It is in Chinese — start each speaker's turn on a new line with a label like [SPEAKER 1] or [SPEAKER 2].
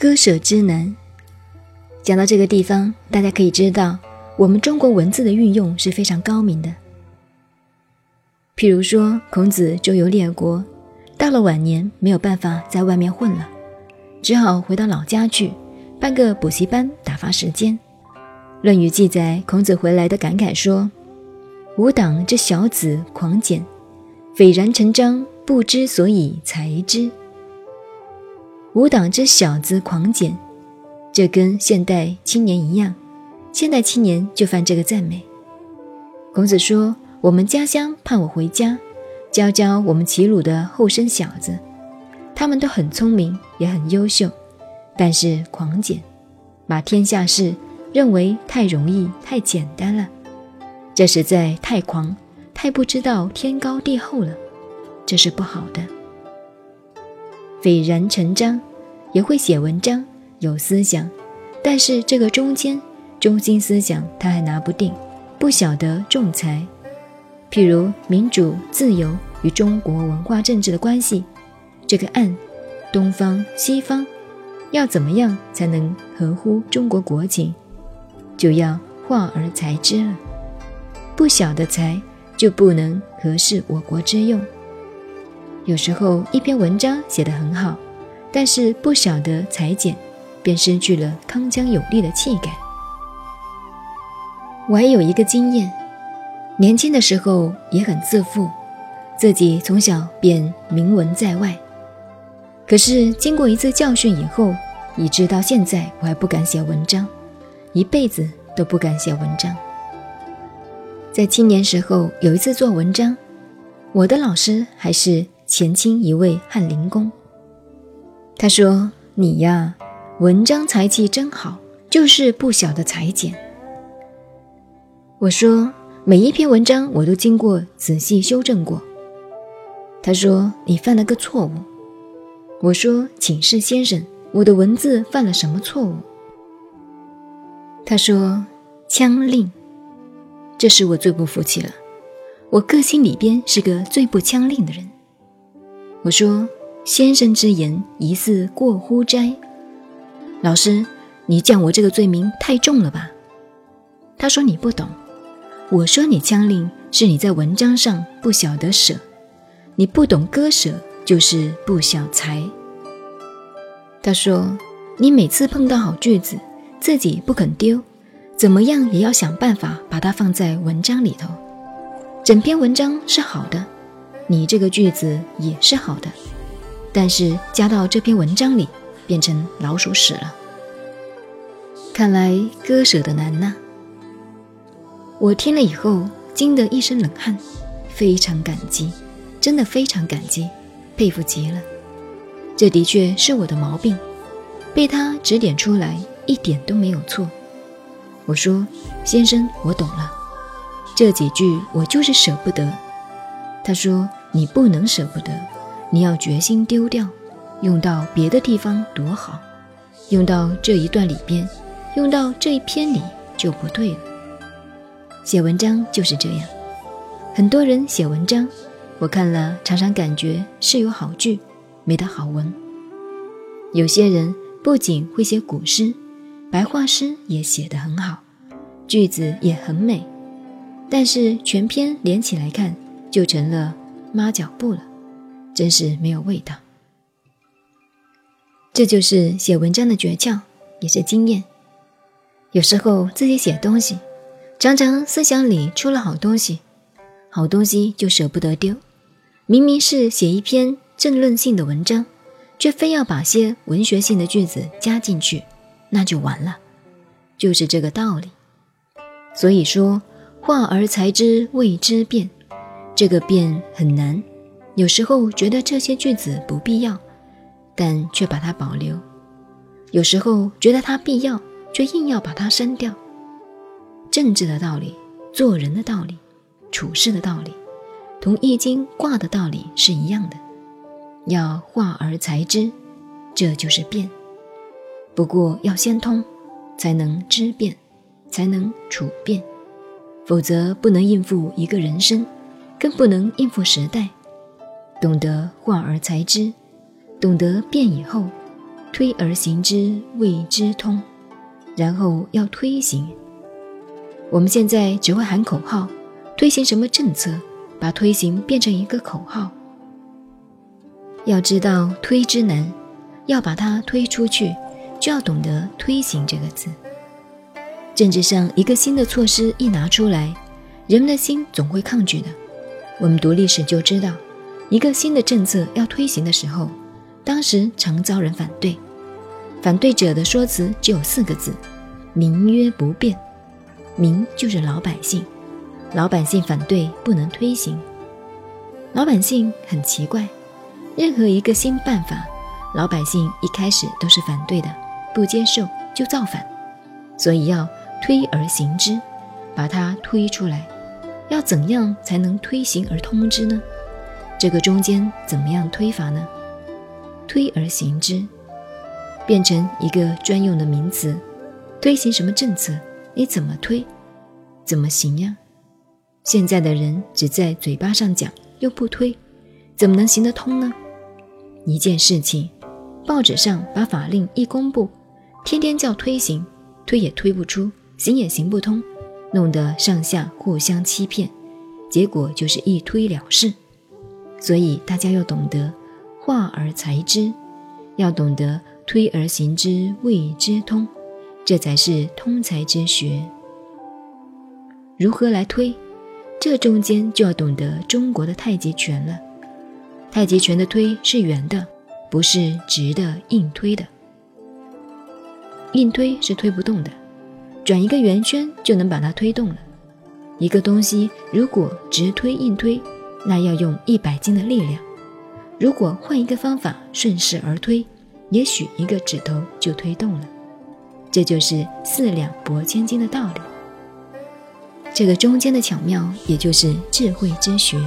[SPEAKER 1] 割舍之难。讲到这个地方，大家可以知道，我们中国文字的运用是非常高明的。譬如说，孔子周游列国，到了晚年没有办法在外面混了，只好回到老家去办个补习班打发时间。《论语》记载，孔子回来的感慨说：“吾党之小子狂简，斐然成章，不知所以裁之。”吾党之小子狂简，这跟现代青年一样，现代青年就犯这个赞美。孔子说。我们家乡盼我回家，教教我们齐鲁的后生小子，他们都很聪明，也很优秀，但是狂简，把天下事认为太容易、太简单了，这实在太狂，太不知道天高地厚了，这是不好的。斐然成章，也会写文章，有思想，但是这个中间中心思想他还拿不定，不晓得仲裁。譬如民主自由与中国文化政治的关系，这个案，东方西方要怎么样才能合乎中国国情，就要化而裁之了。不晓得裁，就不能合适我国之用。有时候一篇文章写得很好，但是不晓得裁剪，便失去了铿锵有力的气概。我还有一个经验。年轻的时候也很自负，自己从小便名闻在外。可是经过一次教训以后，以直到现在我还不敢写文章，一辈子都不敢写文章。在青年时候有一次做文章，我的老师还是前清一位翰林公。他说：“你呀，文章才气真好，就是不晓得裁剪。”我说。每一篇文章我都经过仔细修正过。他说：“你犯了个错误。”我说：“请示先生，我的文字犯了什么错误？”他说：“枪令。”这是我最不服气了。我个性里边是个最不枪令的人。我说：“先生之言疑似过乎斋。”老师，你讲我这个罪名太重了吧？他说：“你不懂。”我说你枪令是你在文章上不晓得舍，你不懂割舍就是不晓裁。他说你每次碰到好句子，自己不肯丢，怎么样也要想办法把它放在文章里头。整篇文章是好的，你这个句子也是好的，但是加到这篇文章里变成老鼠屎了。看来割舍的难呐。我听了以后惊得一身冷汗，非常感激，真的非常感激，佩服极了。这的确是我的毛病，被他指点出来一点都没有错。我说：“先生，我懂了，这几句我就是舍不得。”他说：“你不能舍不得，你要决心丢掉，用到别的地方多好，用到这一段里边，用到这一篇里就不对了。”写文章就是这样，很多人写文章，我看了常常感觉是有好句，没得好文。有些人不仅会写古诗，白话诗也写得很好，句子也很美，但是全篇连起来看，就成了抹脚布了，真是没有味道。这就是写文章的诀窍，也是经验。有时候自己写东西。常常思想里出了好东西，好东西就舍不得丢。明明是写一篇政论性的文章，却非要把些文学性的句子加进去，那就完了。就是这个道理。所以说，化而才之谓之变，这个变很难。有时候觉得这些句子不必要，但却把它保留；有时候觉得它必要，却硬要把它删掉。政治的道理，做人的道理，处事的道理，同易经卦的道理是一样的，要化而裁之，这就是变。不过要先通，才能知变，才能处变，否则不能应付一个人生，更不能应付时代。懂得化而裁之，懂得变以后，推而行之谓之通，然后要推行。我们现在只会喊口号，推行什么政策，把推行变成一个口号。要知道推之难，要把它推出去，就要懂得推行这个字。政治上一个新的措施一拿出来，人们的心总会抗拒的。我们读历史就知道，一个新的政策要推行的时候，当时常遭人反对。反对者的说辞只有四个字：“民曰不变。”民就是老百姓，老百姓反对不能推行。老百姓很奇怪，任何一个新办法，老百姓一开始都是反对的，不接受就造反，所以要推而行之，把它推出来。要怎样才能推行而通之呢？这个中间怎么样推法呢？推而行之，变成一个专用的名词。推行什么政策？你怎么推？怎么行呀？现在的人只在嘴巴上讲，又不推，怎么能行得通呢？一件事情，报纸上把法令一公布，天天叫推行，推也推不出，行也行不通。弄得上下互相欺骗，结果就是一推了事。所以大家要懂得化而裁之，要懂得推而行之谓之通，这才是通才之学。如何来推？这中间就要懂得中国的太极拳了。太极拳的推是圆的，不是直的硬推的。硬推是推不动的。转一个圆圈就能把它推动了。一个东西如果直推硬推，那要用一百斤的力量；如果换一个方法顺势而推，也许一个指头就推动了。这就是四两拨千斤的道理。这个中间的巧妙，也就是智慧之学。